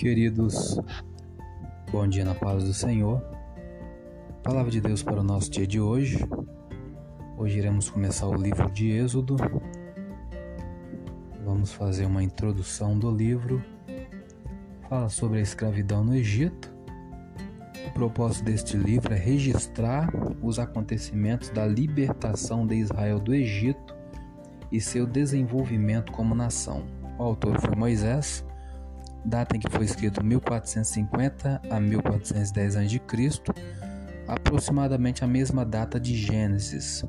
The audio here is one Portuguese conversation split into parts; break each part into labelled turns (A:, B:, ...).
A: Queridos, bom dia na paz do Senhor. Palavra de Deus para o nosso dia de hoje. Hoje iremos começar o livro de Êxodo. Vamos fazer uma introdução do livro. Fala sobre a escravidão no Egito. O propósito deste livro é registrar os acontecimentos da libertação de Israel do Egito e seu desenvolvimento como nação. O autor foi Moisés data em que foi escrito 1450 a 1410 a.C., aproximadamente a mesma data de Gênesis,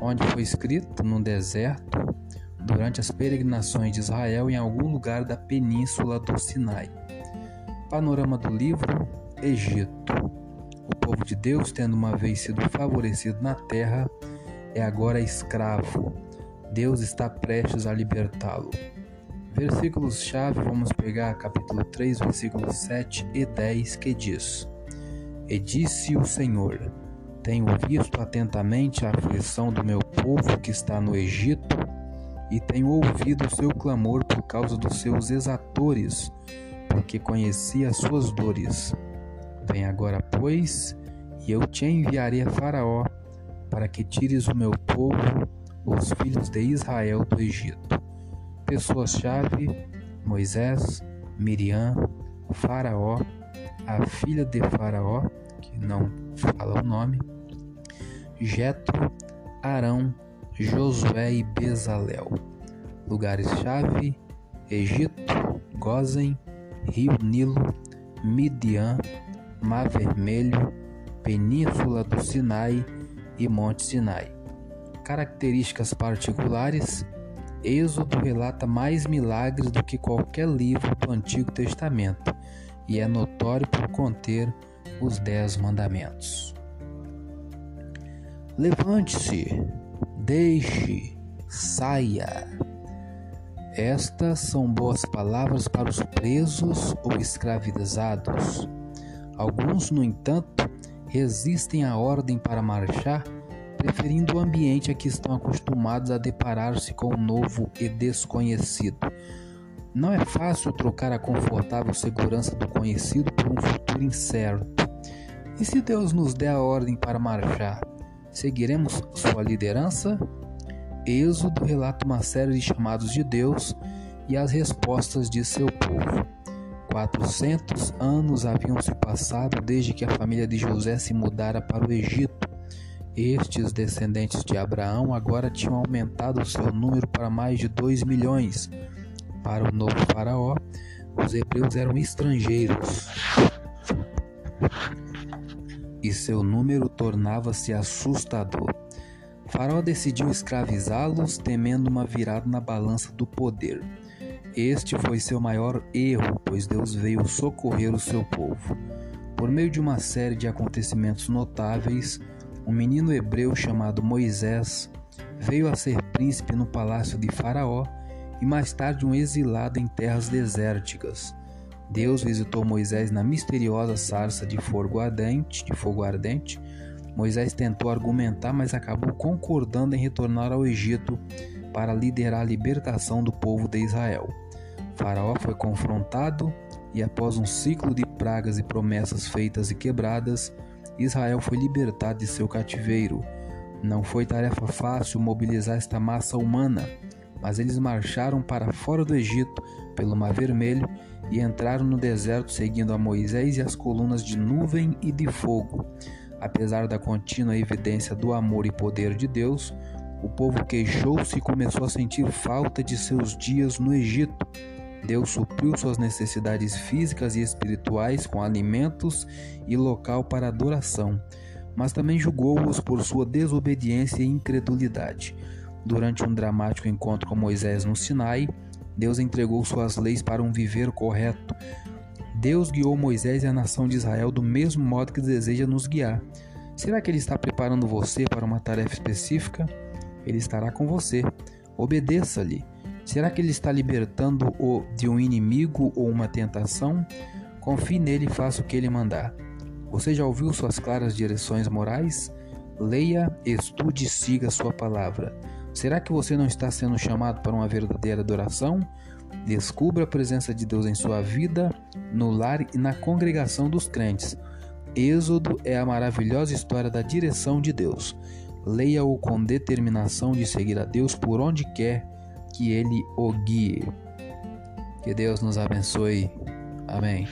A: onde foi escrito no deserto durante as peregrinações de Israel em algum lugar da península do Sinai. Panorama do livro: Egito. O povo de Deus, tendo uma vez sido favorecido na terra, é agora escravo. Deus está prestes a libertá-lo. Versículos-chave, vamos pegar capítulo 3, versículos 7 e 10, que diz: E disse o Senhor: Tenho visto atentamente a aflição do meu povo que está no Egito, e tenho ouvido o seu clamor por causa dos seus exatores, porque conheci as suas dores. Vem agora, pois, e eu te enviarei a Faraó, para que tires o meu povo, os filhos de Israel, do Egito. Pessoas-chave: Moisés, Miriam, Faraó, a filha de Faraó, que não fala o nome, Jetro, Arão, Josué e Bezalel. Lugares-chave: Egito, Gozen, Rio Nilo, Midian, Mar Vermelho, Península do Sinai e Monte Sinai. Características particulares: Êxodo relata mais milagres do que qualquer livro do Antigo Testamento e é notório por conter os Dez Mandamentos. Levante-se, deixe, saia. Estas são boas palavras para os presos ou escravizados. Alguns, no entanto, resistem à ordem para marchar preferindo o ambiente a que estão acostumados a deparar-se com o novo e desconhecido. Não é fácil trocar a confortável segurança do conhecido por um futuro incerto. E se Deus nos der a ordem para marchar, seguiremos sua liderança? Êxodo relata uma série de chamados de Deus e as respostas de seu povo. 400 anos haviam se passado desde que a família de José se mudara para o Egito estes descendentes de Abraão agora tinham aumentado seu número para mais de 2 milhões. Para o novo faraó, os hebreus eram estrangeiros e seu número tornava-se assustador. Faraó decidiu escravizá-los, temendo uma virada na balança do poder. Este foi seu maior erro, pois Deus veio socorrer o seu povo. Por meio de uma série de acontecimentos notáveis, um menino hebreu chamado Moisés veio a ser príncipe no palácio de Faraó e mais tarde um exilado em terras desérticas. Deus visitou Moisés na misteriosa sarça de fogo ardente, de fogo ardente. Moisés tentou argumentar, mas acabou concordando em retornar ao Egito para liderar a libertação do povo de Israel. Faraó foi confrontado e após um ciclo de pragas e promessas feitas e quebradas, Israel foi libertado de seu cativeiro. Não foi tarefa fácil mobilizar esta massa humana, mas eles marcharam para fora do Egito, pelo Mar Vermelho, e entraram no deserto seguindo a Moisés e as colunas de nuvem e de fogo. Apesar da contínua evidência do amor e poder de Deus, o povo queixou-se e começou a sentir falta de seus dias no Egito. Deus supriu suas necessidades físicas e espirituais com alimentos e local para adoração, mas também julgou-os por sua desobediência e incredulidade. Durante um dramático encontro com Moisés no Sinai, Deus entregou suas leis para um viver correto. Deus guiou Moisés e a nação de Israel do mesmo modo que deseja nos guiar. Será que Ele está preparando você para uma tarefa específica? Ele estará com você. Obedeça-lhe. Será que ele está libertando-o de um inimigo ou uma tentação? Confie nele e faça o que ele mandar. Você já ouviu suas claras direções morais? Leia, estude e siga sua palavra. Será que você não está sendo chamado para uma verdadeira adoração? Descubra a presença de Deus em sua vida, no lar e na congregação dos crentes. Êxodo é a maravilhosa história da direção de Deus. Leia-o com determinação de seguir a Deus por onde quer que ele o guie. Que Deus nos abençoe. Amém.